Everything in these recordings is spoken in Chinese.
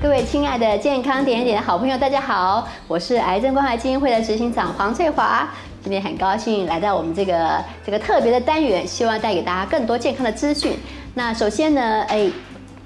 各位亲爱的健康点点的好朋友，大家好，我是癌症关怀基金会的执行长黄翠华。今天很高兴来到我们这个这个特别的单元，希望带给大家更多健康的资讯。那首先呢，哎。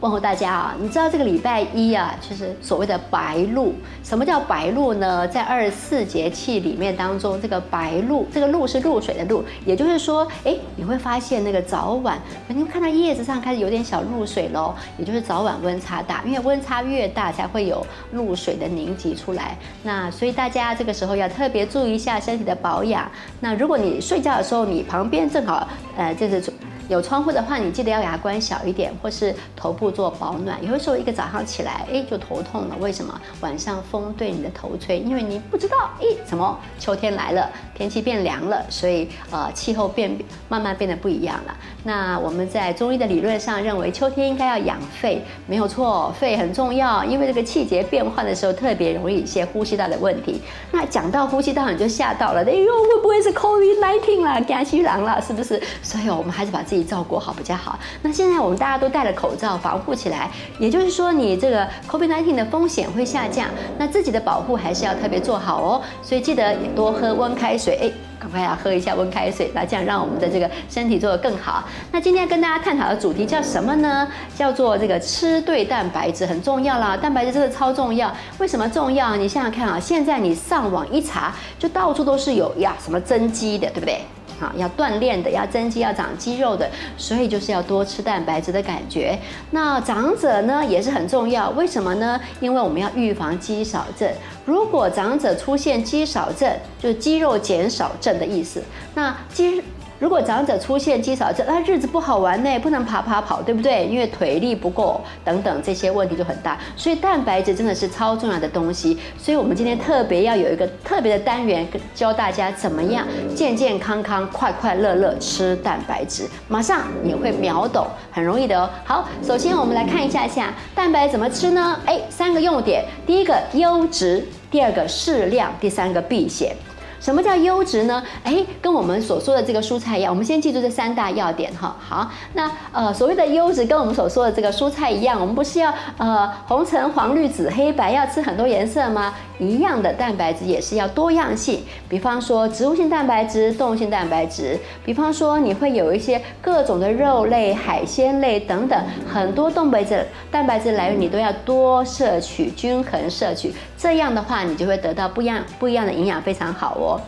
问候大家啊！你知道这个礼拜一啊，就是所谓的白露。什么叫白露呢？在二十四节气里面当中，这个白露，这个露是露水的露，也就是说，哎，你会发现那个早晚，你会看到叶子上开始有点小露水喽，也就是早晚温差大，因为温差越大才会有露水的凝集出来。那所以大家这个时候要特别注意一下身体的保养。那如果你睡觉的时候，你旁边正好，呃，就是。有窗户的话，你记得要给它关小一点，或是头部做保暖。有的时候一个早上起来，哎，就头痛了。为什么？晚上风对你的头吹，因为你不知道，哎，怎么秋天来了，天气变凉了，所以呃，气候变慢慢变得不一样了。那我们在中医的理论上认为，秋天应该要养肺，没有错，肺很重要，因为这个气节变换的时候，特别容易一些呼吸道的问题。那讲到呼吸道，你就吓到了，哎呦，会不会是 COVID-19 啦，肝虚狼了，是不是？所以我们还是把自己照顾好比较好。那现在我们大家都戴了口罩，防护起来，也就是说，你这个 COVID-19 的风险会下降。那自己的保护还是要特别做好哦。所以记得也多喝温开水，哎，赶快要喝一下温开水，那这样让我们的这个身体做得更好。那今天跟大家探讨的主题叫什么呢？叫做这个吃对蛋白质很重要啦。蛋白质真的超重要。为什么重要？你想想看啊，现在你上网一查，就到处都是有呀什么增肌的，对不对？啊，要锻炼的，要增肌，要长肌肉的，所以就是要多吃蛋白质的感觉。那长者呢也是很重要，为什么呢？因为我们要预防肌少症。如果长者出现肌少症，就是肌肉减少症的意思。那肌如果长者出现肌少症，那日子不好玩呢，不能爬爬跑，对不对？因为腿力不够等等这些问题就很大。所以蛋白质真的是超重要的东西。所以我们今天特别要有一个特别的单元，教大家怎么样健健康康、快快乐乐吃蛋白质，马上你会秒懂，很容易的哦。好，首先我们来看一下下蛋白怎么吃呢？哎，三个用点，第一个优质，第二个适量，第三个避险。什么叫优质呢？哎，跟我们所说的这个蔬菜一样，我们先记住这三大要点哈。好，那呃所谓的优质跟我们所说的这个蔬菜一样，我们不是要呃红橙黄绿紫黑白要吃很多颜色吗？一样的蛋白质也是要多样性，比方说植物性蛋白质、动物性蛋白质，比方说你会有一些各种的肉类、海鲜类等等，很多蛋白质蛋白质来源你都要多摄取，均衡摄取，这样的话你就会得到不一样不一样的营养，非常好哦。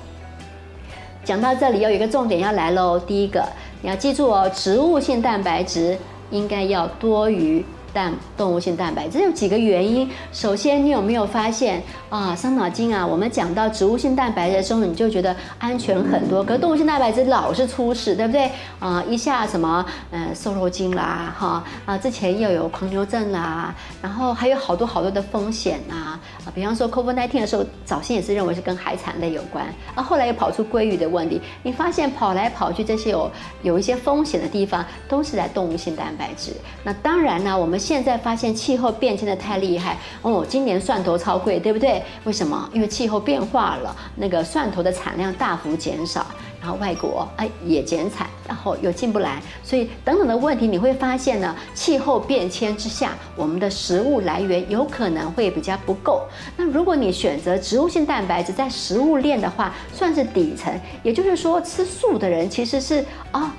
讲到这里，有一个重点要来喽。第一个，你要记住哦，植物性蛋白质应该要多于。蛋动物性蛋白，这有几个原因。首先，你有没有发现啊，伤脑筋啊？我们讲到植物性蛋白的时候，你就觉得安全很多，可动物性蛋白质老是出事，对不对？啊，一下什么嗯瘦肉精啦，哈啊，之前又有狂牛症啦，然后还有好多好多的风险呐啊，比方说 COVID-19 的时候，早先也是认为是跟海产类有关，啊，后来又跑出鲑鱼的问题。你发现跑来跑去这些有有一些风险的地方，都是在动物性蛋白质。那当然呢，我们。现在发现气候变迁的太厉害哦，今年蒜头超贵，对不对？为什么？因为气候变化了，那个蒜头的产量大幅减少，然后外国哎也减产，然后又进不来，所以等等的问题，你会发现呢，气候变迁之下，我们的食物来源有可能会比较不够。那如果你选择植物性蛋白质在食物链的话，算是底层，也就是说吃素的人其实是啊。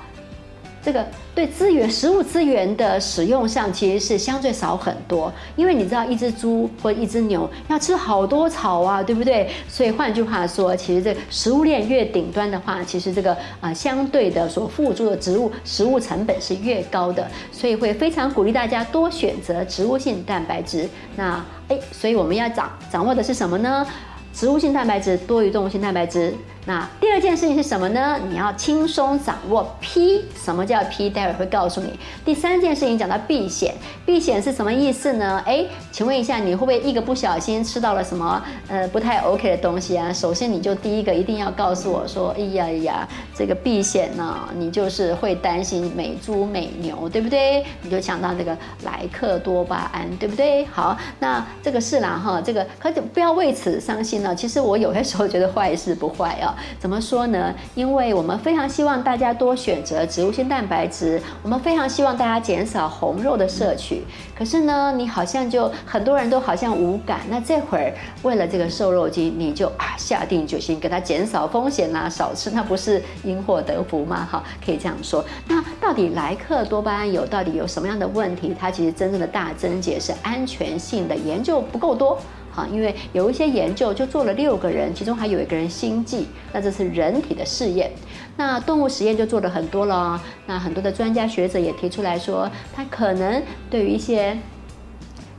这个对资源、食物资源的使用上，其实是相对少很多。因为你知道，一只猪或一只牛要吃好多草啊，对不对？所以换句话说，其实这食物链越顶端的话，其实这个啊相对的所付出的植物食物成本是越高的。所以会非常鼓励大家多选择植物性蛋白质。那哎，所以我们要掌掌握的是什么呢？植物性蛋白质多于动物性蛋白质。那第二件事情是什么呢？你要轻松掌握 P，什么叫 P？待会儿会告诉你。第三件事情讲到避险，避险是什么意思呢？哎，请问一下，你会不会一个不小心吃到了什么呃不太 OK 的东西啊？首先你就第一个一定要告诉我说，哎呀呀，这个避险呢，你就是会担心美猪美牛，对不对？你就想到这个莱克多巴胺，对不对？好，那这个是啦哈，这个可就不要为此伤心了。其实我有些时候觉得坏事不坏啊。怎么说呢？因为我们非常希望大家多选择植物性蛋白质，我们非常希望大家减少红肉的摄取。可是呢，你好像就很多人都好像无感。那这会儿为了这个瘦肉精，你就啊下定决心给它减少风险啦，少吃，那不是因祸得福吗？哈，可以这样说。那到底莱克多巴胺有到底有什么样的问题？它其实真正的大症结是安全性的研究不够多。啊，因为有一些研究就做了六个人，其中还有一个人心悸，那这是人体的试验。那动物实验就做了很多了，那很多的专家学者也提出来说，它可能对于一些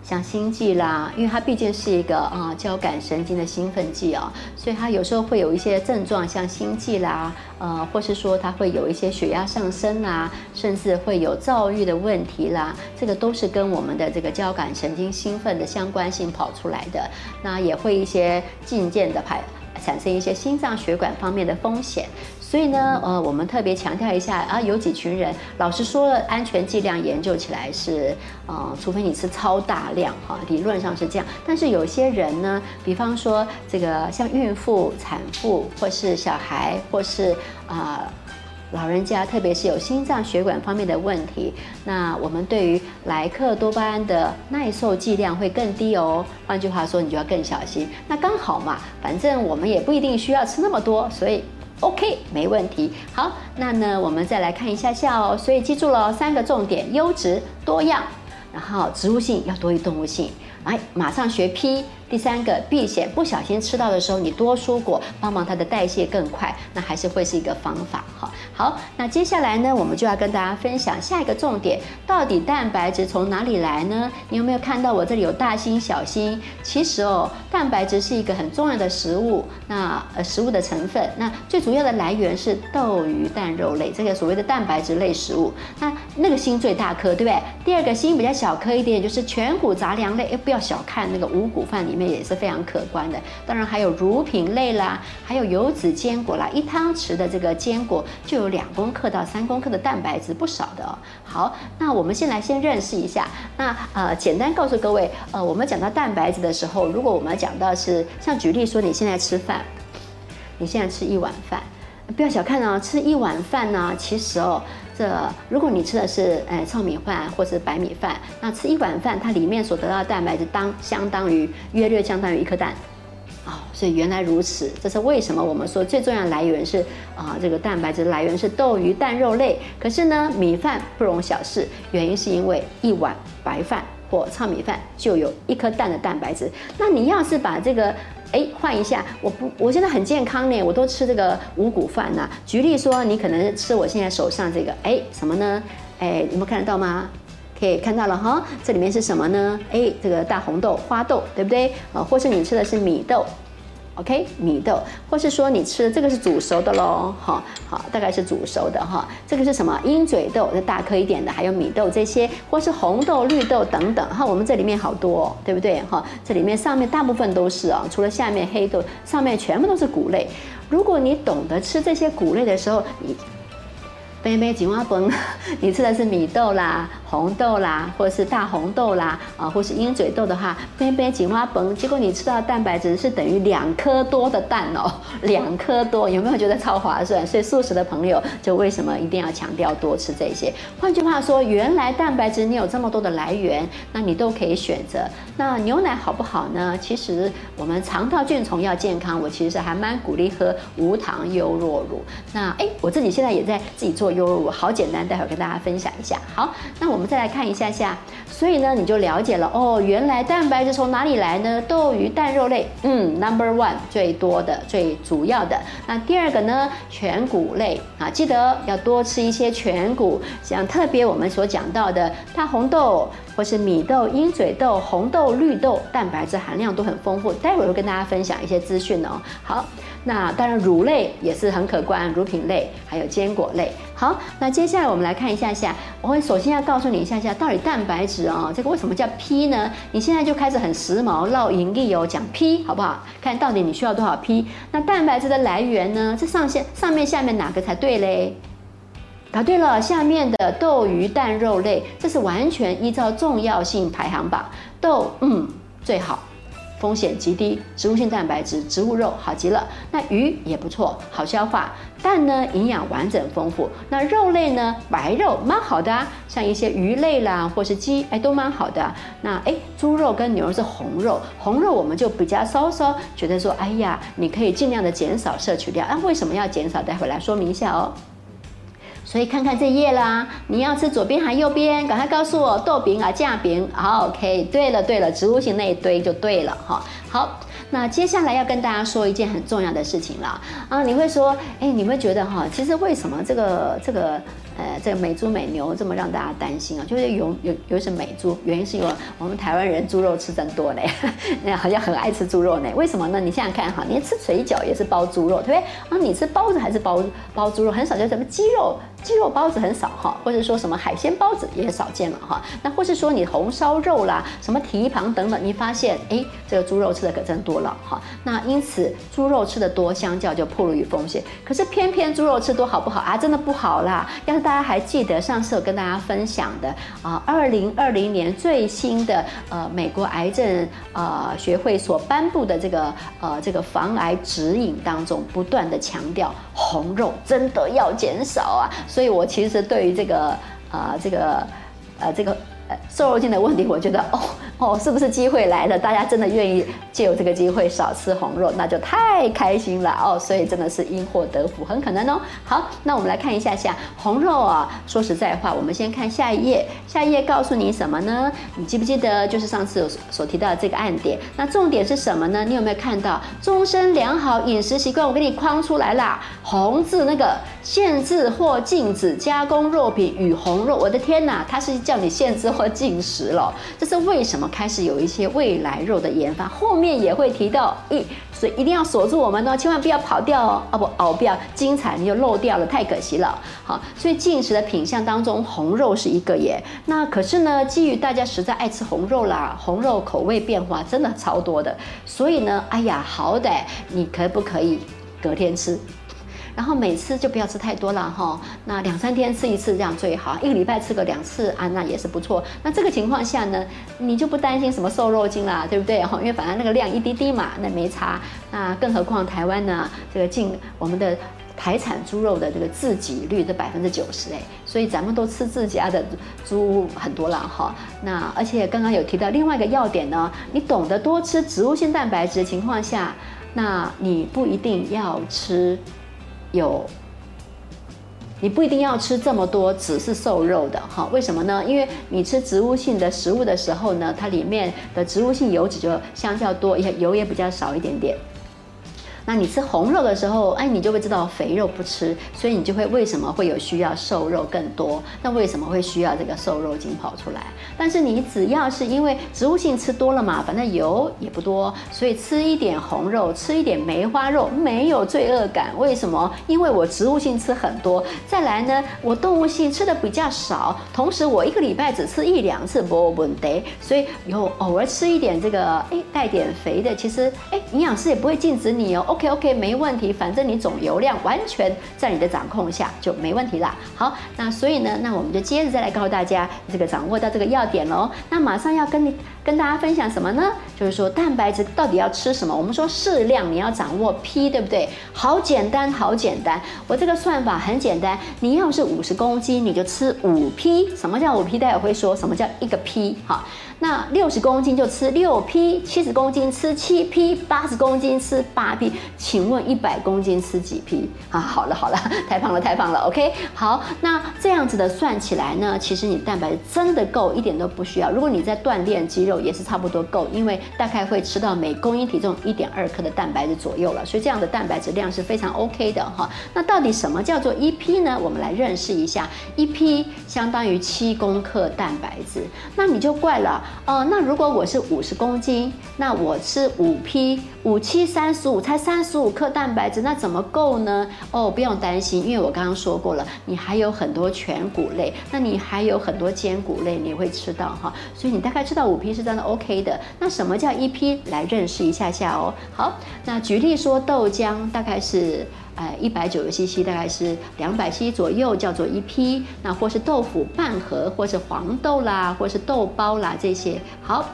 像心悸啦，因为它毕竟是一个啊交感神经的兴奋剂啊，所以它有时候会有一些症状，像心悸啦，呃，或是说它会有一些血压上升啦，甚至会有躁郁的问题啦，这个都是跟我们的这个交感神经兴奋的相关性跑出来的，那也会一些渐渐的排。产生一些心脏血管方面的风险，所以呢，呃，我们特别强调一下啊，有几群人，老实说了，安全剂量研究起来是，呃，除非你吃超大量哈，理论上是这样，但是有些人呢，比方说这个像孕妇、产妇，或是小孩，或是啊。老人家，特别是有心脏血管方面的问题，那我们对于莱克多巴胺的耐受剂量会更低哦。换句话说，你就要更小心。那刚好嘛，反正我们也不一定需要吃那么多，所以 OK，没问题。好，那呢，我们再来看一下下哦。所以记住了三个重点：优质、多样，然后植物性要多于动物性。来，马上学 P。第三个避险，不小心吃到的时候，你多蔬果帮忙它的代谢更快，那还是会是一个方法哈。好，那接下来呢，我们就要跟大家分享下一个重点，到底蛋白质从哪里来呢？你有没有看到我这里有大心小心？其实哦，蛋白质是一个很重要的食物，那呃食物的成分，那最主要的来源是豆鱼蛋肉类这个所谓的蛋白质类食物。那那个心最大颗，对不对？第二个心比较小颗一点，就是全谷杂粮类，哎，不要小看那个五谷饭里。里面也是非常可观的，当然还有乳品类啦，还有油脂坚果啦，一汤匙的这个坚果就有两公克到三公克的蛋白质，不少的哦。好，那我们先来先认识一下，那呃，简单告诉各位，呃，我们讲到蛋白质的时候，如果我们讲到是像举例说，你现在吃饭，你现在吃一碗饭，不要小看哦，吃一碗饭呢，其实哦。这如果你吃的是诶糙米饭或是白米饭，那吃一碗饭，它里面所得到的蛋白质当相当于约略相当于一颗蛋，哦，所以原来如此，这是为什么我们说最重要的来源是啊这个蛋白质来源是豆鱼蛋肉类，可是呢米饭不容小视，原因是因为一碗白饭或糙米饭就有一颗蛋的蛋白质，那你要是把这个。哎，换一下，我不，我现在很健康呢，我都吃这个五谷饭呐。举例说，你可能吃我现在手上这个，哎，什么呢？哎，你们看得到吗？可以看到了哈，这里面是什么呢？哎，这个大红豆、花豆，对不对？啊，或是你吃的是米豆。OK，米豆，或是说你吃的这个是煮熟的喽，哈，好，大概是煮熟的哈。这个是什么？鹰嘴豆，这大颗一点的，还有米豆这些，或是红豆、绿豆等等。哈，我们这里面好多，对不对？哈，这里面上面大部分都是啊，除了下面黑豆，上面全部都是谷类。如果你懂得吃这些谷类的时候，你。杯杯锦蛙崩，你吃的是米豆啦、红豆啦，或者是大红豆啦，啊，或是鹰嘴豆的话，杯杯锦蛙崩，结果你吃到蛋白质是等于两颗多的蛋哦，两颗多，有没有觉得超划算？所以素食的朋友就为什么一定要强调多吃这些？换句话说，原来蛋白质你有这么多的来源，那你都可以选择。那牛奶好不好呢？其实我们肠道菌虫要健康，我其实还蛮鼓励喝无糖优酪乳。那哎，我自己现在也在自己做。优酪乳好简单，待会儿跟大家分享一下。好，那我我们再来看一下下，所以呢，你就了解了哦，原来蛋白质从哪里来呢？豆鱼蛋肉类，嗯，Number one 最多的、最主要的。那第二个呢，全谷类啊，记得要多吃一些全谷，像特别我们所讲到的大红豆或是米豆、鹰嘴豆、红豆、绿豆，蛋白质含量都很丰富。待会儿会跟大家分享一些资讯哦。好。那当然，乳类也是很可观，乳品类还有坚果类。好，那接下来我们来看一下下，我会首先要告诉你一下下，到底蛋白质哦，这个为什么叫 P 呢？你现在就开始很时髦，绕盈利哦，讲 P 好不好？看到底你需要多少 P？那蛋白质的来源呢？这上线上面下面哪个才对嘞？答对了，下面的豆鱼蛋肉类，这是完全依照重要性排行榜，豆嗯最好。风险极低，植物性蛋白质、植物肉好极了。那鱼也不错，好消化。蛋呢，营养完整丰富。那肉类呢，白肉蛮好的啊，像一些鱼类啦，或是鸡，哎，都蛮好的。那哎，猪肉跟牛肉是红肉，红肉我们就比较稍稍觉得说，哎呀，你可以尽量的减少摄取量。那为什么要减少？待会来说明一下哦。所以看看这页啦，你要吃左边还右边？赶快告诉我，豆饼啊，酱饼。好，OK。对了对了，植物型那一堆就对了哈。好，那接下来要跟大家说一件很重要的事情了啊！你会说，哎，你会觉得哈，其实为什么这个这个？呃，这个美猪美牛这么让大家担心啊？就是有有有什么美猪？原因是因为我们台湾人猪肉吃真多嘞，那好像很爱吃猪肉呢。为什么呢？你想想看哈，你吃水饺也是包猪肉，对不对？啊，你吃包子还是包包猪肉，很少就什么鸡肉鸡肉包子很少哈，或者说什么海鲜包子也少见了哈。那或是说你红烧肉啦，什么蹄膀等等，你发现哎，这个猪肉吃的可真多了哈。那因此猪肉吃的多，相较就暴露于风险。可是偏偏猪肉吃多好不好啊？真的不好啦。要是大家还记得上次有跟大家分享的啊，二零二零年最新的呃美国癌症呃学会所颁布的这个呃这个防癌指引当中，不断的强调红肉真的要减少啊，所以我其实对于这个啊这个呃这个呃。瘦肉精的问题，我觉得哦哦，是不是机会来了？大家真的愿意借由这个机会少吃红肉，那就太开心了哦。所以真的是因祸得福，很可能哦。好，那我们来看一下下红肉啊。说实在话，我们先看下一页，下一页告诉你什么呢？你记不记得就是上次所提到的这个案点？那重点是什么呢？你有没有看到终身良好饮食习惯？我给你框出来啦，红字那个限制或禁止加工肉品与红肉。我的天哪，它是叫你限制。或进食了，这是为什么开始有一些未来肉的研发？后面也会提到，咦，所以一定要锁住我们哦，千万不要跑掉哦，啊不，哦不要精彩，你就漏掉了，太可惜了。好，所以进食的品相当中，红肉是一个耶。那可是呢，基于大家实在爱吃红肉啦，红肉口味变化真的超多的，所以呢，哎呀，好歹你可不可以隔天吃？然后每次就不要吃太多了哈，那两三天吃一次这样最好，一个礼拜吃个两次啊，那也是不错。那这个情况下呢，你就不担心什么瘦肉精啦，对不对哈？因为反正那个量一滴滴嘛，那没差。那更何况台湾呢，这个进我们的台产猪肉的这个自给率是百分之九十哎，所以咱们都吃自家的猪很多了哈。那而且刚刚有提到另外一个要点呢，你懂得多吃植物性蛋白质的情况下，那你不一定要吃。有，你不一定要吃这么多，只是瘦肉的哈？为什么呢？因为你吃植物性的食物的时候呢，它里面的植物性油脂就相较多，也油也比较少一点点。那你吃红肉的时候，哎，你就会知道肥肉不吃，所以你就会为什么会有需要瘦肉更多？那为什么会需要这个瘦肉精跑出来？但是你只要是因为植物性吃多了嘛，反正油也不多，所以吃一点红肉，吃一点梅花肉没有罪恶感。为什么？因为我植物性吃很多，再来呢，我动物性吃的比较少，同时我一个礼拜只吃一两次波本得，所以有偶尔吃一点这个，哎，带点肥的，其实哎，营养师也不会禁止你哦。OK OK，没问题，反正你总油量完全在你的掌控下就没问题啦。好，那所以呢，那我们就接着再来告诉大家这个掌握到这个要点喽。那马上要跟你跟大家分享什么呢？就是说蛋白质到底要吃什么？我们说适量，你要掌握 P，对不对？好简单，好简单。我这个算法很简单，你要是五十公斤，你就吃五 P。什么叫五 P？大家会说什么叫一个 P？哈。那六十公斤就吃六 P，七十公斤吃七 P，八十公斤吃八 P。请问一百公斤吃几 P 啊？好了好 了，太胖了太胖了。OK，好，那这样子的算起来呢，其实你蛋白质真的够，一点都不需要。如果你在锻炼肌肉，也是差不多够，因为大概会吃到每公斤体重一点二克的蛋白质左右了。所以这样的蛋白质量是非常 OK 的哈。那到底什么叫做一 P 呢？我们来认识一下，一 P 相当于七公克蛋白质。那你就怪了。哦，那如果我是五十公斤，那我吃五 P 五七三十五，才三十五克蛋白质，那怎么够呢？哦，不用担心，因为我刚刚说过了，你还有很多全谷类，那你还有很多坚谷类，你会吃到哈，所以你大概知道五批是真的 OK 的。那什么叫一批来认识一下下哦。好，那举例说豆浆大概是。哎，一百九十 CC 大概是两百 CC 左右，叫做一批。那或是豆腐半盒，或是黄豆啦，或是豆包啦，这些好。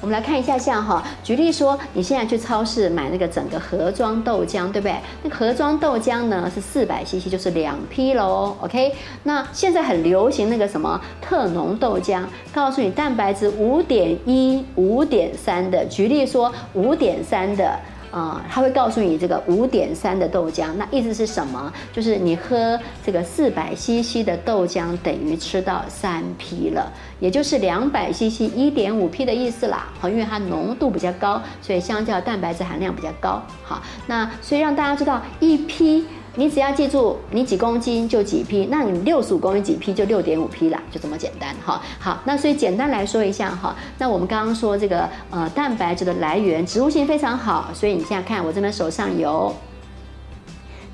我们来看一下，像哈，举例说，你现在去超市买那个整个盒装豆浆，对不对？那盒装豆浆呢是四百 CC，就是两批喽。OK，那现在很流行那个什么特浓豆浆，告诉你蛋白质五点一、五点三的。举例说，五点三的。啊，他会告诉你这个五点三的豆浆，那意思是什么？就是你喝这个四百 CC 的豆浆，等于吃到三批了，也就是两百 CC 一点五批的意思啦。好，因为它浓度比较高，所以相较蛋白质含量比较高。好，那所以让大家知道一批。你只要记住，你几公斤就几批，那你六十五公斤几批就六点五批啦，就这么简单哈。好，那所以简单来说一下哈，那我们刚刚说这个呃蛋白质的来源，植物性非常好，所以你现在看我这边手上有，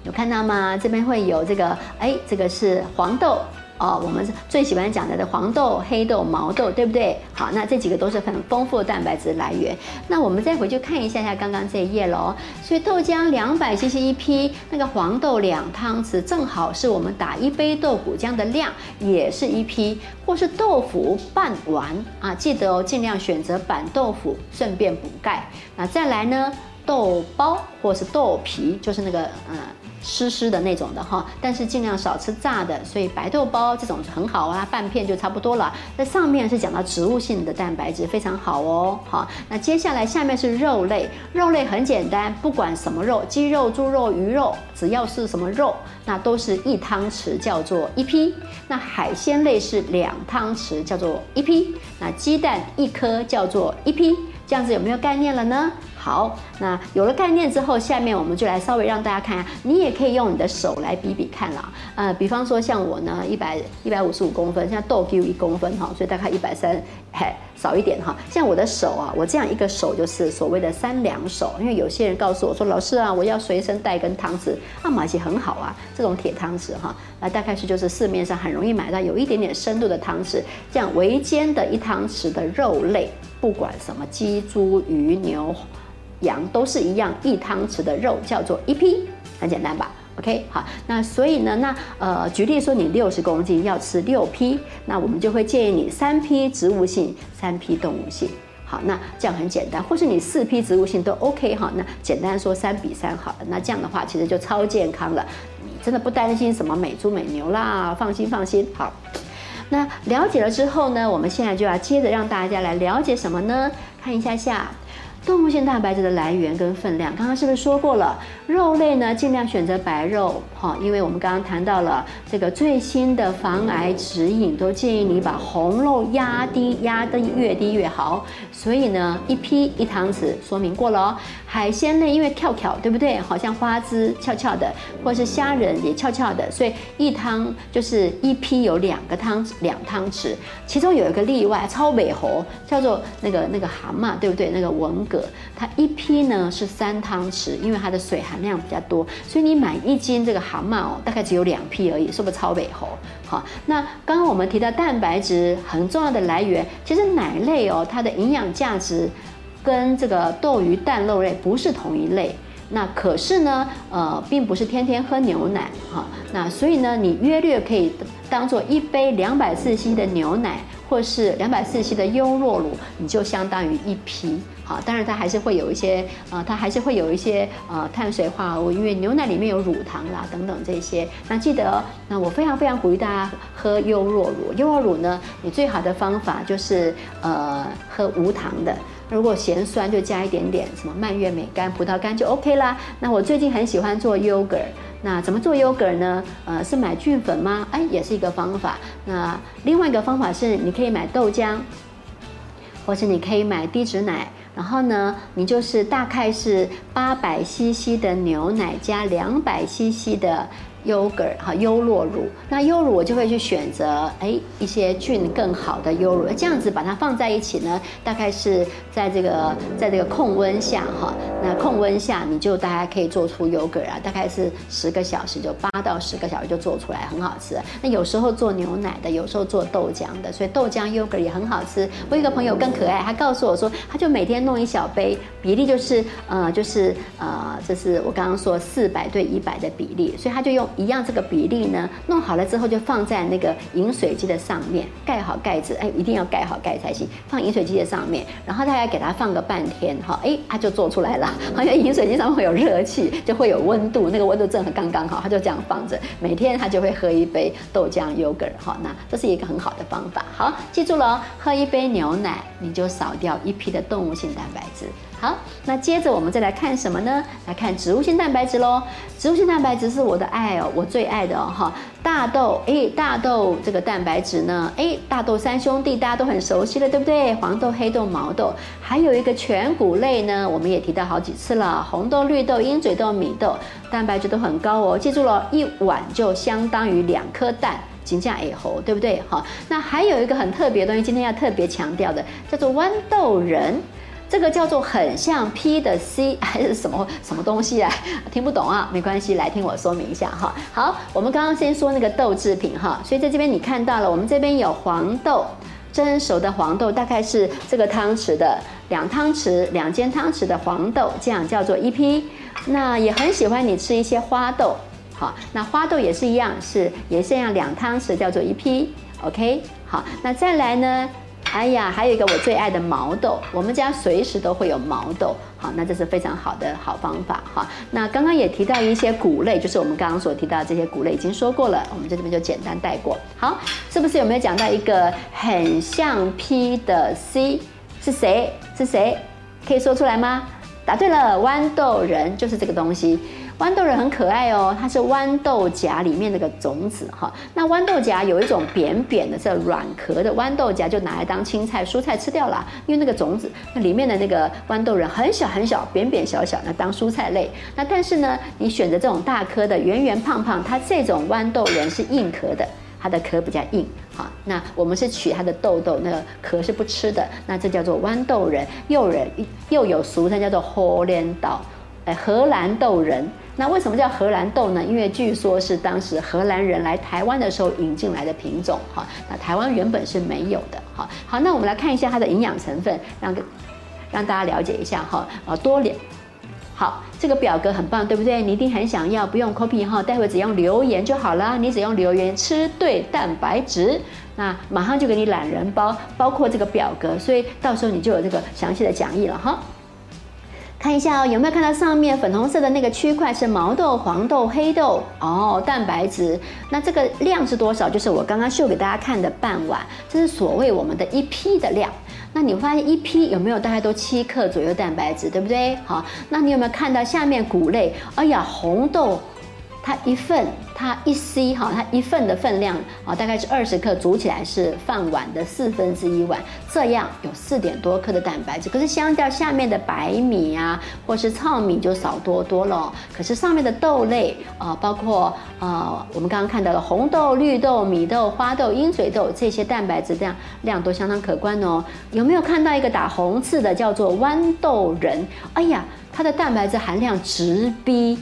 有看到吗？这边会有这个，哎，这个是黄豆。哦，我们最喜欢讲的的黄豆、黑豆、毛豆，对不对？好，那这几个都是很丰富的蛋白质来源。那我们再回去看一下下刚刚这一页喽。所以豆浆两百 CC 一批，那个黄豆两汤匙，正好是我们打一杯豆腐浆的量，也是一批。或是豆腐半碗啊，记得哦，尽量选择板豆腐，顺便补钙。那再来呢，豆包或是豆皮，就是那个嗯。湿湿的那种的哈，但是尽量少吃炸的，所以白豆包这种很好啊，半片就差不多了。那上面是讲到植物性的蛋白质非常好哦，好，那接下来下面是肉类，肉类很简单，不管什么肉，鸡肉、猪肉、鱼肉，只要是什么肉，那都是一汤匙叫做一批。那海鲜类是两汤匙叫做一批，那鸡蛋一颗叫做一批，这样子有没有概念了呢？好，那有了概念之后，下面我们就来稍微让大家看一下，你也可以用你的手来比比看啦。呃，比方说像我呢，一百一百五十五公分，像豆 Q 一公分哈，所以大概一百三，嘿，少一点哈。像我的手啊，我这样一个手就是所谓的三两手，因为有些人告诉我说，老师啊，我要随身带根汤匙，啊，马其很好啊，这种铁汤匙哈，那大概是就是市面上很容易买到有一点点深度的汤匙，这样围肩的一汤匙的肉类，不管什么鸡、猪、鱼、牛。羊都是一样，一汤匙的肉叫做一批，很简单吧？OK，好，那所以呢，那呃，举例说你六十公斤要吃六批，那我们就会建议你三批植物性，三批动物性。好，那这样很简单，或是你四批植物性都 OK 哈。那简单说三比三好了，那这样的话其实就超健康了，你真的不担心什么美猪美牛啦，放心放心。好，那了解了之后呢，我们现在就要接着让大家来了解什么呢？看一下下。动物性蛋白质的来源跟分量，刚刚是不是说过了？肉类呢，尽量选择白肉，哈，因为我们刚刚谈到了这个最新的防癌指引，都建议你把红肉压低，压得越低越好。所以呢，一批一汤匙，说明过了哦。海鲜类因为跳跳，对不对？好像花枝翘翘的，或是虾仁也翘翘的，所以一汤就是一批有两个汤两汤匙，其中有一个例外，超美猴叫做那个那个蛤蟆，对不对？那个文蛤。它一批呢是三汤匙，因为它的水含量比较多，所以你买一斤这个蛤蟆哦，大概只有两批而已，是不是超美猴？好，那刚刚我们提到蛋白质很重要的来源，其实奶类哦，它的营养价值跟这个豆鱼蛋肉类不是同一类。那可是呢，呃，并不是天天喝牛奶哈。那所以呢，你约略可以当做一杯两百四 c 的牛奶，或是两百四 c 的优酪乳，你就相当于一批。好，当然它还是会有一些，呃，它还是会有一些呃碳水化合物，因为牛奶里面有乳糖啦等等这些。那记得，那我非常非常鼓励大家喝优酪乳。优酪乳呢，你最好的方法就是呃喝无糖的。如果嫌酸，就加一点点什么蔓越莓干、葡萄干就 OK 啦。那我最近很喜欢做 yogurt，那怎么做 yogurt 呢？呃，是买菌粉吗？哎，也是一个方法。那另外一个方法是，你可以买豆浆，或者你可以买低脂奶。然后呢，你就是大概是八百 CC 的牛奶加两百 CC 的。Yogurt 哈优酪乳，那优乳我就会去选择哎一些菌更好的优乳，这样子把它放在一起呢，大概是在这个在这个控温下哈，那控温下你就大概可以做出 yogurt 啊，大概是十个小时就八到十个小时就做出来，很好吃。那有时候做牛奶的，有时候做豆浆的，所以豆浆 yogurt 也很好吃。我有一个朋友更可爱，他告诉我说，他就每天弄一小杯，比例就是呃就是呃这是我刚刚说四百对一百的比例，所以他就用。一样这个比例呢，弄好了之后就放在那个饮水机的上面，盖好盖子，哎，一定要盖好盖才行。放饮水机的上面，然后大概给它放个半天，哈，哎，它就做出来了。好像饮水机上面会有热气，就会有温度，那个温度正好刚刚好，它就这样放着，每天它就会喝一杯豆浆 yogurt，哈，那这是一个很好的方法。好，记住了，喝一杯牛奶，你就少掉一批的动物性蛋白质。好，那接着我们再来看什么呢？来看植物性蛋白质喽。植物性蛋白质是我的爱哦，我最爱的哦哈。大豆，哎，大豆这个蛋白质呢，哎，大豆三兄弟大家都很熟悉了，对不对？黄豆、黑豆、毛豆，还有一个全谷类呢，我们也提到好几次了。红豆、绿豆、鹰嘴豆、米豆，蛋白质都很高哦。记住了，一碗就相当于两颗蛋，金价也猴，对不对？哈，那还有一个很特别的东西，今天要特别强调的，叫做豌豆仁。这个叫做很像 P 的 C 还是什么什么东西啊？听不懂啊，没关系，来听我说明一下哈。好，我们刚刚先说那个豆制品哈，所以在这边你看到了，我们这边有黄豆，蒸熟的黄豆大概是这个汤匙的两汤匙，两间汤匙的黄豆，这样叫做一批。那也很喜欢你吃一些花豆，好，那花豆也是一样，是也是一样两汤匙叫做一批。OK，好，那再来呢？哎呀，还有一个我最爱的毛豆，我们家随时都会有毛豆，好，那这是非常好的好方法哈。那刚刚也提到一些谷类，就是我们刚刚所提到这些谷类已经说过了，我们在这边就简单带过。好，是不是有没有讲到一个很像 P 的 C 是谁？是谁？可以说出来吗？答对了，豌豆仁就是这个东西。豌豆仁很可爱哦，它是豌豆荚里面那个种子哈。那豌豆荚有一种扁扁的、这软壳的豌豆荚，就拿来当青菜、蔬菜吃掉了，因为那个种子，那里面的那个豌豆仁很小很小、扁扁小小，那当蔬菜类。那但是呢，你选择这种大颗的、圆圆胖胖，它这种豌豆仁是硬壳的，它的壳比较硬。好，那我们是取它的豆豆，那个壳是不吃的，那这叫做豌豆仁，又人又有俗称叫做荷莲豆，荷兰豆仁。那为什么叫荷兰豆呢？因为据说是当时荷兰人来台湾的时候引进来的品种哈。那台湾原本是没有的哈。好，那我们来看一下它的营养成分，让让大家了解一下哈。啊，多点。好，这个表格很棒，对不对？你一定很想要，不用 copy 哈，待会只用留言就好了。你只用留言吃对蛋白质，那马上就给你懒人包，包括这个表格，所以到时候你就有这个详细的讲义了哈。看一下哦，有没有看到上面粉红色的那个区块是毛豆、黄豆、黑豆哦，蛋白质。那这个量是多少？就是我刚刚秀给大家看的半碗，这是所谓我们的一批的量。那你发现一批有没有大概都七克左右蛋白质，对不对？好，那你有没有看到下面谷类？哎呀，红豆。它一份，它一 c 哈，它一份的分量啊，大概是二十克，煮起来是饭碗的四分之一碗，这样有四点多克的蛋白质。可是相较下面的白米啊，或是糙米就少多多了。可是上面的豆类啊，包括啊，我们刚刚看到的红豆、绿豆、米豆、花豆、鹰嘴豆这些蛋白质量量都相当可观哦。有没有看到一个打红字的叫做豌豆仁？哎呀，它的蛋白质含量直逼。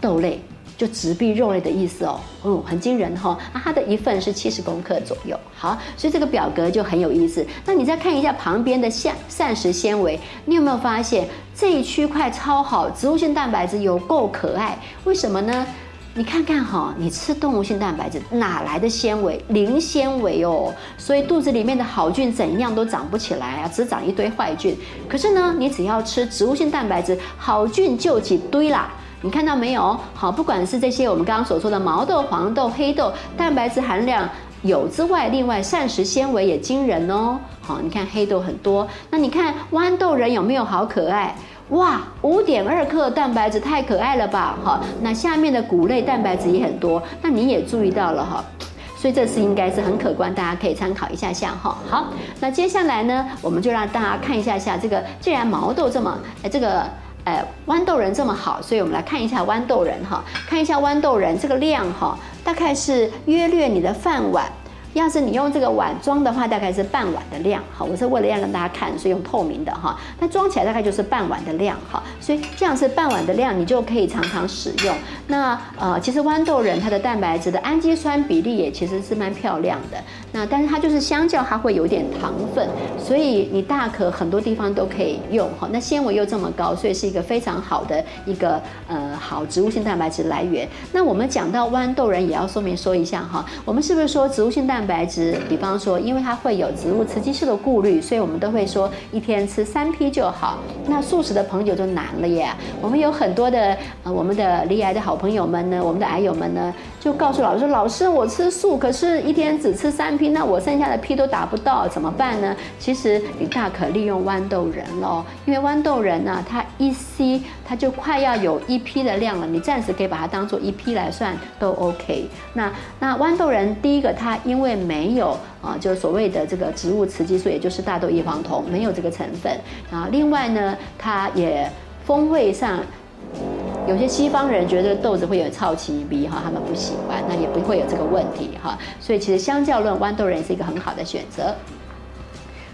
豆类就直臂肉类的意思哦，嗯，很惊人哈。那它的一份是七十公克左右。好，所以这个表格就很有意思。那你再看一下旁边的膳膳食纤维，你有没有发现这一区块超好，植物性蛋白质有够可爱？为什么呢？你看看哈，你吃动物性蛋白质哪来的纤维？零纤维哦。所以肚子里面的好菌怎样都长不起来啊，只长一堆坏菌。可是呢，你只要吃植物性蛋白质，好菌就几堆啦。你看到没有？好，不管是这些我们刚刚所说的毛豆、黄豆、黑豆，蛋白质含量有之外，另外膳食纤维也惊人哦。好，你看黑豆很多，那你看豌豆仁有没有好可爱？哇，五点二克蛋白质，太可爱了吧？哈，那下面的谷类蛋白质也很多，那你也注意到了哈，所以这是应该是很可观，大家可以参考一下下哈。好，那接下来呢，我们就让大家看一下下这个，既然毛豆这么哎这个。哎，豌豆人这么好，所以我们来看一下豌豆人哈，看一下豌豆人这个量哈，大概是约略你的饭碗。要是你用这个碗装的话，大概是半碗的量，好，我是为了要让大家看，所以用透明的哈。那装起来大概就是半碗的量，哈，所以这样是半碗的量，你就可以常常使用。那呃，其实豌豆仁它的蛋白质的氨基酸比例也其实是蛮漂亮的。那但是它就是相较它会有点糖分，所以你大可很多地方都可以用哈。那纤维又这么高，所以是一个非常好的一个呃好植物性蛋白质来源。那我们讲到豌豆仁，也要说明说一下哈，我们是不是说植物性蛋蛋白质？比方说，因为它会有植物雌激素的顾虑，所以我们都会说一天吃三批就好。那素食的朋友就难了耶。我们有很多的呃，我们的离癌的好朋友们呢，我们的癌友们呢，就告诉老师：“老师，我吃素，可是一天只吃三批，那我剩下的批都达不到，怎么办呢？”其实你大可利用豌豆仁喽，因为豌豆仁呢，它一吸它就快要有一批的量了，你暂时可以把它当做一批来算都 OK。那那豌豆仁第一个，它因为没有啊，就是所谓的这个植物雌激素，也就是大豆异黄酮，没有这个成分啊。另外呢，它也风味上。有些西方人觉得豆子会有臭气鼻哈，他们不喜欢，那也不会有这个问题哈。所以其实相较论，豌豆仁是一个很好的选择。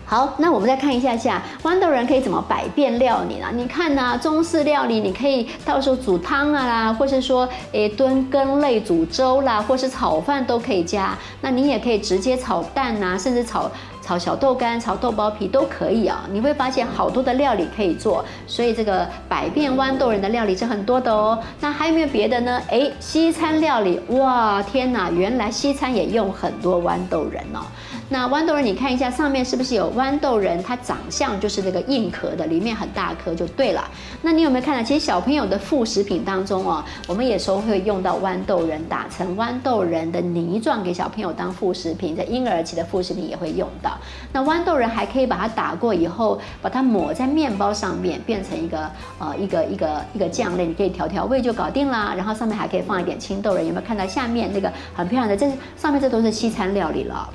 好，那我们再看一下下豌豆仁可以怎么百变料理呢？你看呢，中式料理你可以到时候煮汤啊啦，或是说诶炖羹类、煮粥啦，或是炒饭都可以加。那你也可以直接炒蛋呐，甚至炒。炒小豆干、炒豆包皮都可以啊，你会发现好多的料理可以做，所以这个百变豌豆人的料理是很多的哦。那还有没有别的呢？哎，西餐料理，哇，天哪，原来西餐也用很多豌豆人哦。那豌豆仁，你看一下上面是不是有豌豆仁？它长相就是那个硬壳的，里面很大颗就对了。那你有没有看到？其实小朋友的副食品当中哦，我们有时候会用到豌豆仁，打成豌豆仁的泥状给小朋友当副食品，在婴儿期的副食品也会用到。那豌豆仁还可以把它打过以后，把它抹在面包上面，变成一个呃一个一个一个酱类，你可以调调味就搞定啦。然后上面还可以放一点青豆仁，有没有看到下面那个很漂亮的？这上面这都是西餐料理了。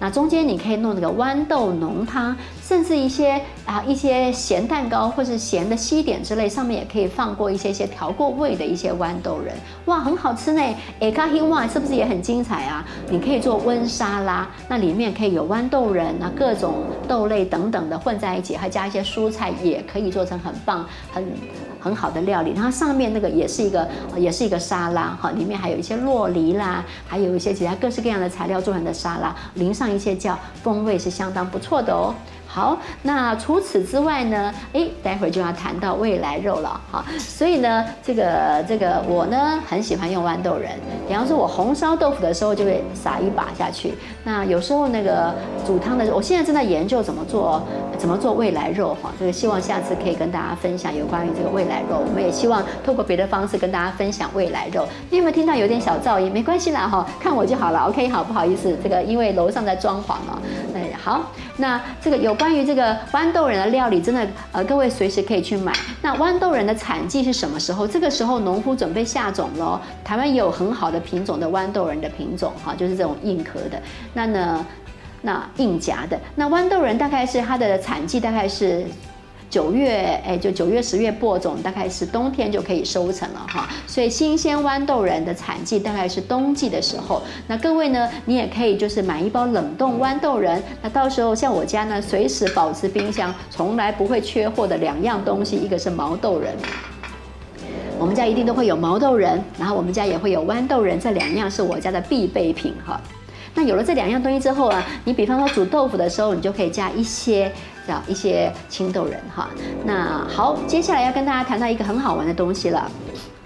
那中间你可以弄那个豌豆浓汤，甚至一些啊一些咸蛋糕或是咸的西点之类，上面也可以放过一些些调过味的一些豌豆仁，哇，很好吃呢！哎，咖啡哇，是不是也很精彩啊？你可以做温沙拉，那里面可以有豌豆仁啊，各种豆类等等的混在一起，还加一些蔬菜，也可以做成很棒很。很好的料理，然后上面那个也是一个，也是一个沙拉哈，里面还有一些洛梨啦，还有一些其他各式各样的材料做成的沙拉，淋上一些酱，风味是相当不错的哦。好，那除此之外呢？哎，待会儿就要谈到未来肉了哈。所以呢，这个这个我呢很喜欢用豌豆仁。比方说，我红烧豆腐的时候就会撒一把下去。那有时候那个煮汤的时候，我现在正在研究怎么做怎么做未来肉哈。这个希望下次可以跟大家分享有关于这个未来肉。我们也希望透过别的方式跟大家分享未来肉。你有没有听到有点小噪音？没关系啦哈，看我就好了。OK，好，不好意思，这个因为楼上在装潢哦。哎，好，那这个有关。于这个豌豆仁的料理，真的呃，各位随时可以去买。那豌豆仁的产季是什么时候？这个时候农夫准备下种喽。台湾也有很好的品种的豌豆仁的品种哈，就是这种硬壳的。那呢，那硬夹的那豌豆仁大概是它的产季大概是。九月，哎，就九月、十月播种，大概是冬天就可以收成了哈。所以新鲜豌豆仁的产季大概是冬季的时候。那各位呢，你也可以就是买一包冷冻豌豆仁。那到时候像我家呢，随时保持冰箱，从来不会缺货的两样东西，一个是毛豆仁，我们家一定都会有毛豆仁，然后我们家也会有豌豆仁，这两样是我家的必备品哈。那有了这两样东西之后啊，你比方说煮豆腐的时候，你就可以加一些。叫一些青豆人哈，那好，接下来要跟大家谈到一个很好玩的东西了。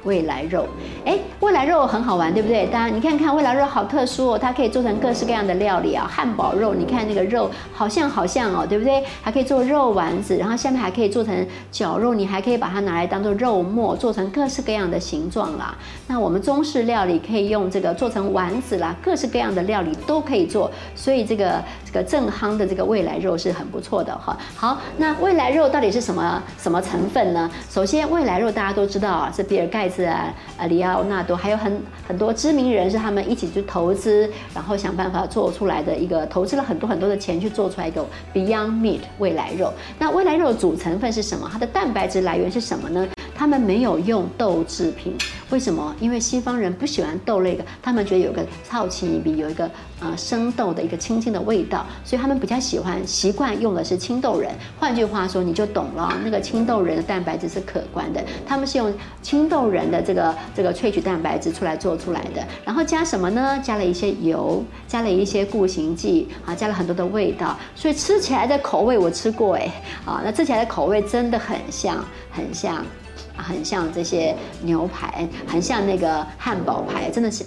未来肉，哎，未来肉很好玩，对不对？当然，你看看未来肉好特殊哦，它可以做成各式各样的料理啊。汉堡肉，你看那个肉好像好像哦，对不对？还可以做肉丸子，然后下面还可以做成绞肉，你还可以把它拿来当做肉末，做成各式各样的形状啦。那我们中式料理可以用这个做成丸子啦，各式各样的料理都可以做。所以这个这个正夯的这个未来肉是很不错的哈。好，那未来肉到底是什么什么成分呢？首先，未来肉大家都知道啊，是比尔盖。是啊，啊，里奥纳多还有很很多知名人士，他们一起去投资，然后想办法做出来的一个，投资了很多很多的钱去做出来一个 Beyond Meat 未来肉。那未来肉的主成分是什么？它的蛋白质来源是什么呢？他们没有用豆制品，为什么？因为西方人不喜欢豆类的，他们觉得有个糙气比有一个呃生豆的一个清新的味道，所以他们比较喜欢习惯用的是青豆仁。换句话说，你就懂了，那个青豆仁的蛋白质是可观的。他们是用青豆仁的这个这个萃取蛋白质出来做出来的，然后加什么呢？加了一些油，加了一些固形剂啊，加了很多的味道，所以吃起来的口味我吃过哎啊，那吃起来的口味真的很像很像。很像这些牛排，很像那个汉堡排，真的是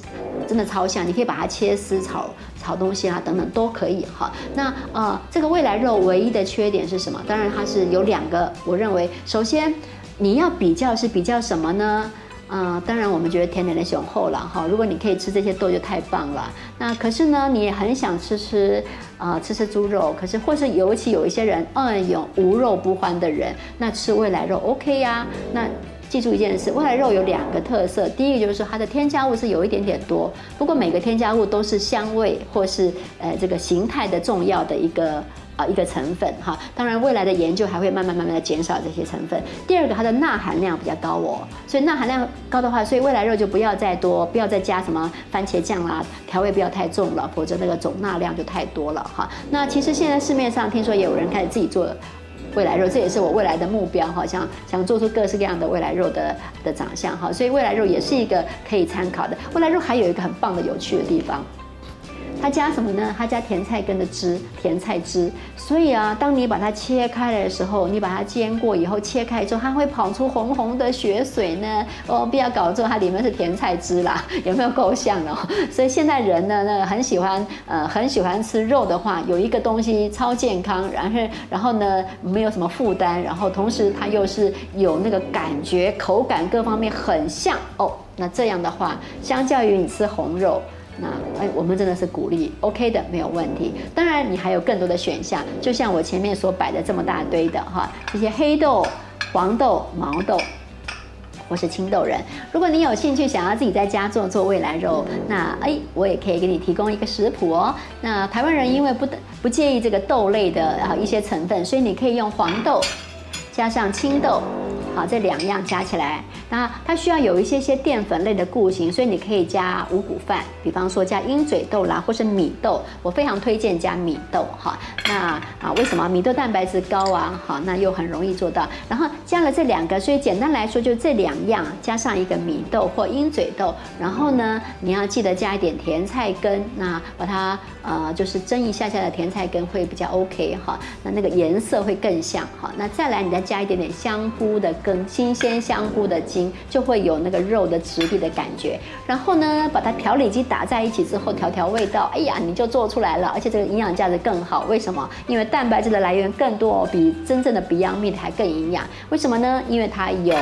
真的超像。你可以把它切丝炒炒东西啊，等等都可以哈。那呃，这个未来肉唯一的缺点是什么？当然它是有两个，我认为首先你要比较是比较什么呢？嗯，当然我们觉得甜点的雄厚了哈。如果你可以吃这些豆就太棒了。那可是呢，你也很想吃吃啊，吃吃猪肉。可是或是尤其有一些人，嗯，有无肉不欢的人，那吃未来肉 OK 呀。那记住一件事，未来肉有两个特色，第一个就是说它的添加物是有一点点多，不过每个添加物都是香味或是呃这个形态的重要的一个。一个成分哈，当然未来的研究还会慢慢慢慢的减少这些成分。第二个，它的钠含量比较高哦，所以钠含量高的话，所以未来肉就不要再多，不要再加什么番茄酱啦，调味不要太重了，否则那个总钠量就太多了哈。那其实现在市面上听说也有人开始自己做未来肉，这也是我未来的目标哈，想想做出各式各样的未来肉的的长相哈，所以未来肉也是一个可以参考的。未来肉还有一个很棒的有趣的地方。它加什么呢？它加甜菜根的汁，甜菜汁。所以啊，当你把它切开来的时候，你把它煎过以后切开之后，它会跑出红红的血水呢。哦，不要搞错，它里面是甜菜汁啦，有没有够像哦？所以现在人呢，那很喜欢，呃，很喜欢吃肉的话，有一个东西超健康，然后然后呢，没有什么负担，然后同时它又是有那个感觉、口感各方面很像哦。那这样的话，相较于你吃红肉。那哎，我们真的是鼓励，OK 的，没有问题。当然，你还有更多的选项，就像我前面所摆的这么大堆的哈，这些黑豆、黄豆、毛豆，或是青豆仁。如果你有兴趣想要自己在家做做未来肉，那哎，我也可以给你提供一个食谱哦。那台湾人因为不不介意这个豆类的啊一些成分，所以你可以用黄豆加上青豆。好，这两样加起来，那它需要有一些些淀粉类的固形，所以你可以加五谷饭，比方说加鹰嘴豆啦，或是米豆，我非常推荐加米豆哈。那啊，为什么米豆蛋白质高啊？好，那又很容易做到。然后加了这两个，所以简单来说就这两样加上一个米豆或鹰嘴豆，然后呢，你要记得加一点甜菜根，那把它呃就是蒸一下下的甜菜根会比较 OK 哈，那那个颜色会更像哈。那再来你再加一点点香菇的。根新鲜香菇的就会有那个肉的质地的感觉，然后呢，把它调理机打在一起之后调调味道，哎呀，你就做出来了，而且这个营养价值更好。为什么？因为蛋白质的来源更多，比真正的 Beyond Meat 还更营养。为什么呢？因为它有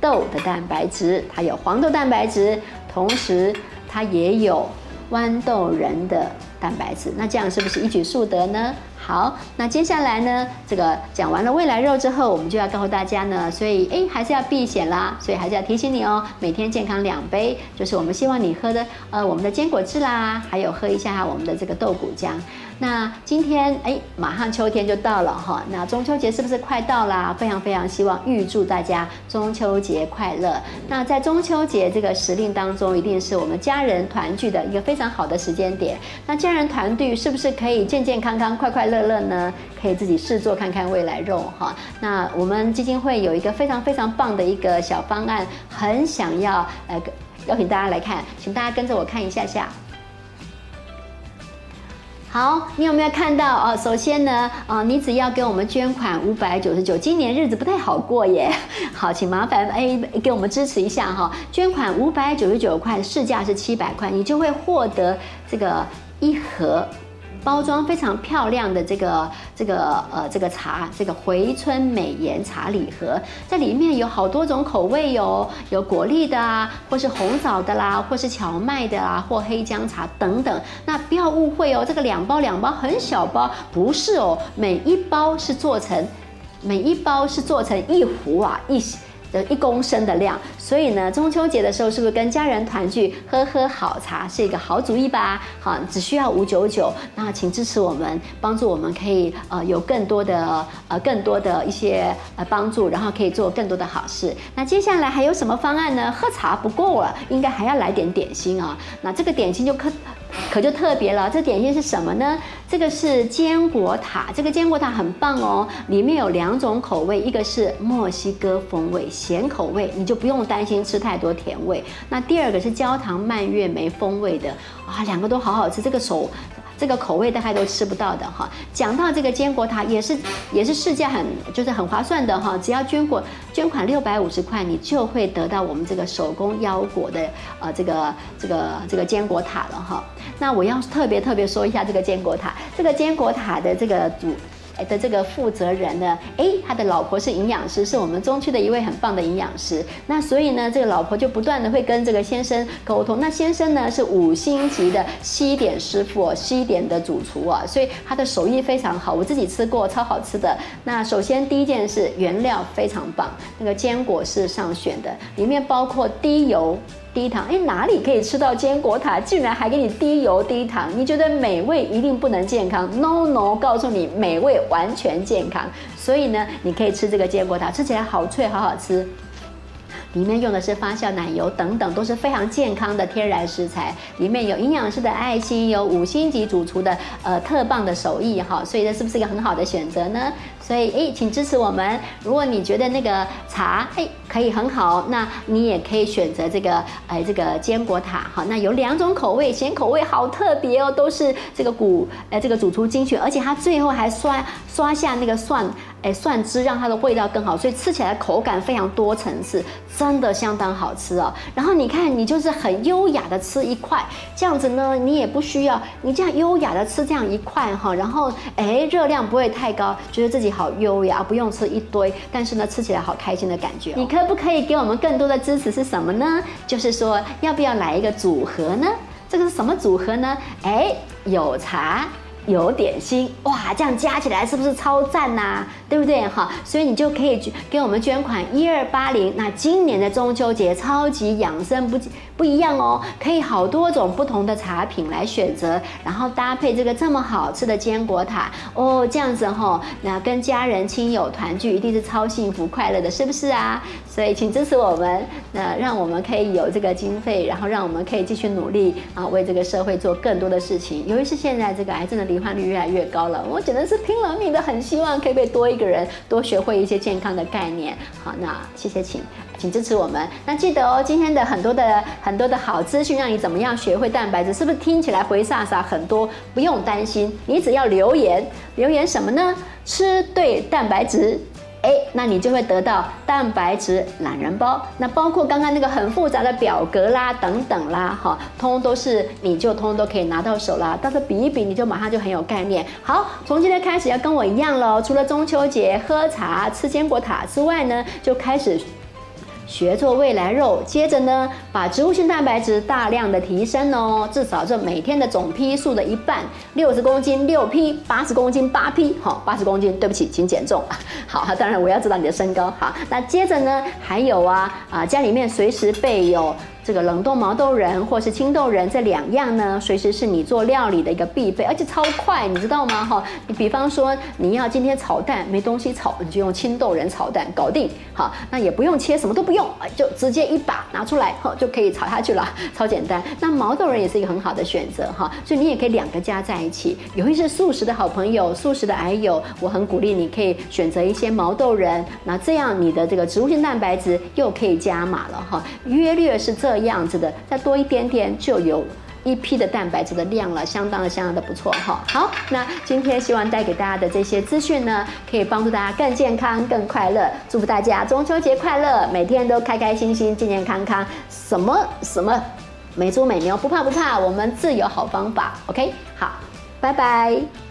豆的蛋白质，它有黄豆蛋白质，同时它也有豌豆仁的蛋白质。那这样是不是一举数得呢？好，那接下来呢？这个讲完了未来肉之后，我们就要告诉大家呢，所以哎，还是要避险啦，所以还是要提醒你哦，每天健康两杯，就是我们希望你喝的呃我们的坚果汁啦，还有喝一下我们的这个豆谷浆。那今天哎，马上秋天就到了哈，那中秋节是不是快到啦？非常非常希望预祝大家中秋节快乐。那在中秋节这个时令当中，一定是我们家人团聚的一个非常好的时间点。那家人团聚是不是可以健健康康、快快乐乐乐呢？可以自己试做看看未来肉哈。那我们基金会有一个非常非常棒的一个小方案，很想要呃邀请大家来看，请大家跟着我看一下下。好，你有没有看到哦？首先呢，啊，你只要给我们捐款五百九十九，今年日子不太好过耶。好，请麻烦哎，给我们支持一下哈，捐款五百九十九块，市价是七百块，你就会获得这个一盒。包装非常漂亮的这个这个呃这个茶，这个回春美颜茶礼盒，在里面有好多种口味哟，有果粒的啊，或是红枣的啦，或是荞麦的啊，或黑姜茶等等。那不要误会哦，这个两包两包很小包，不是哦，每一包是做成，每一包是做成一壶啊一。一公升的量，所以呢，中秋节的时候是不是跟家人团聚，喝喝好茶是一个好主意吧？好，只需要五九九，那请支持我们，帮助我们可以呃有更多的呃更多的一些呃帮助，然后可以做更多的好事。那接下来还有什么方案呢？喝茶不够了，应该还要来点点心啊。那这个点心就可。可就特别了，这点心是什么呢？这个是坚果塔，这个坚果塔很棒哦，里面有两种口味，一个是墨西哥风味咸口味，你就不用担心吃太多甜味。那第二个是焦糖蔓越莓风味的，啊，两个都好好吃。这个手这个口味大概都吃不到的哈。讲到这个坚果塔，也是也是市价很就是很划算的哈，只要捐果捐款六百五十块，你就会得到我们这个手工腰果的呃这个这个这个坚果塔了哈。那我要特别特别说一下这个坚果塔，这个坚果塔的这个主。的这个负责人呢，哎，他的老婆是营养师，是我们中区的一位很棒的营养师。那所以呢，这个老婆就不断的会跟这个先生沟通。那先生呢是五星级的西点师傅，西点的主厨啊，所以他的手艺非常好。我自己吃过，超好吃的。那首先第一件事，原料非常棒，那个坚果是上选的，里面包括低油。低糖，哎，哪里可以吃到坚果塔？竟然还给你低油低糖？你觉得美味一定不能健康？No No，告诉你，美味完全健康。所以呢，你可以吃这个坚果塔，吃起来好脆，好好吃。里面用的是发酵奶油等等，都是非常健康的天然食材。里面有营养师的爱心，有五星级主厨的呃特棒的手艺哈，所以这是不是一个很好的选择呢？所以诶，请支持我们。如果你觉得那个茶诶可以很好，那你也可以选择这个哎这个坚果塔哈。那有两种口味，咸口味好特别哦，都是这个古哎这个主厨精选，而且它最后还刷刷下那个蒜。哎，蒜汁让它的味道更好，所以吃起来口感非常多层次，真的相当好吃哦。然后你看，你就是很优雅的吃一块，这样子呢，你也不需要你这样优雅的吃这样一块哈，然后哎，热量不会太高，觉得自己好优雅，不用吃一堆，但是呢，吃起来好开心的感觉。你可不可以给我们更多的支持？是什么呢？就是说，要不要来一个组合呢？这个是什么组合呢？哎，有茶。有点心哇，这样加起来是不是超赞呐？对不对哈？所以你就可以给我们捐款一二八零。那今年的中秋节超级养生不不一样哦，可以好多种不同的茶品来选择，然后搭配这个这么好吃的坚果塔哦，这样子哈，那跟家人亲友团聚一定是超幸福快乐的，是不是啊？所以请支持我们，那让我们可以有这个经费，然后让我们可以继续努力啊，为这个社会做更多的事情。尤其是现在这个癌症的罹患率越来越高了，我只能是拼了命的，很希望可以被多一个人多学会一些健康的概念。好，那谢谢，请请支持我们。那记得哦，今天的很多的很多的好资讯，让你怎么样学会蛋白质，是不是听起来回飒飒很多？不用担心，你只要留言留言什么呢？吃对蛋白质。哎，那你就会得到蛋白质懒人包。那包括刚刚那个很复杂的表格啦，等等啦，哈，通通都是你就通都可以拿到手啦。到时候比一比，你就马上就很有概念。好，从今天开始要跟我一样喽。除了中秋节喝茶、吃坚果塔之外呢，就开始。学做未来肉，接着呢，把植物性蛋白质大量的提升哦，至少这每天的总批数的一半，六十公斤六批，八十公斤八批，好，八十公斤，对不起，请减重。好，当然我要知道你的身高。好，那接着呢，还有啊啊，家里面随时备有。这个冷冻毛豆仁或是青豆仁这两样呢，随时是你做料理的一个必备，而且超快，你知道吗？哈，你比方说你要今天炒蛋没东西炒，你就用青豆仁炒蛋搞定。好，那也不用切，什么都不用，就直接一把拿出来，哈，就可以炒下去了，超简单。那毛豆仁也是一个很好的选择，哈，所以你也可以两个加在一起。有一些素食的好朋友，素食的癌友，我很鼓励你可以选择一些毛豆仁，那这样你的这个植物性蛋白质又可以加码了，哈，约略是这样子的，再多一点点就有一批的蛋白质的量了，相当的相当的不错哈。好，那今天希望带给大家的这些资讯呢，可以帮助大家更健康、更快乐。祝福大家中秋节快乐，每天都开开心心、健健康康，什么什么美猪美牛不怕不怕，我们自有好方法。OK，好，拜拜。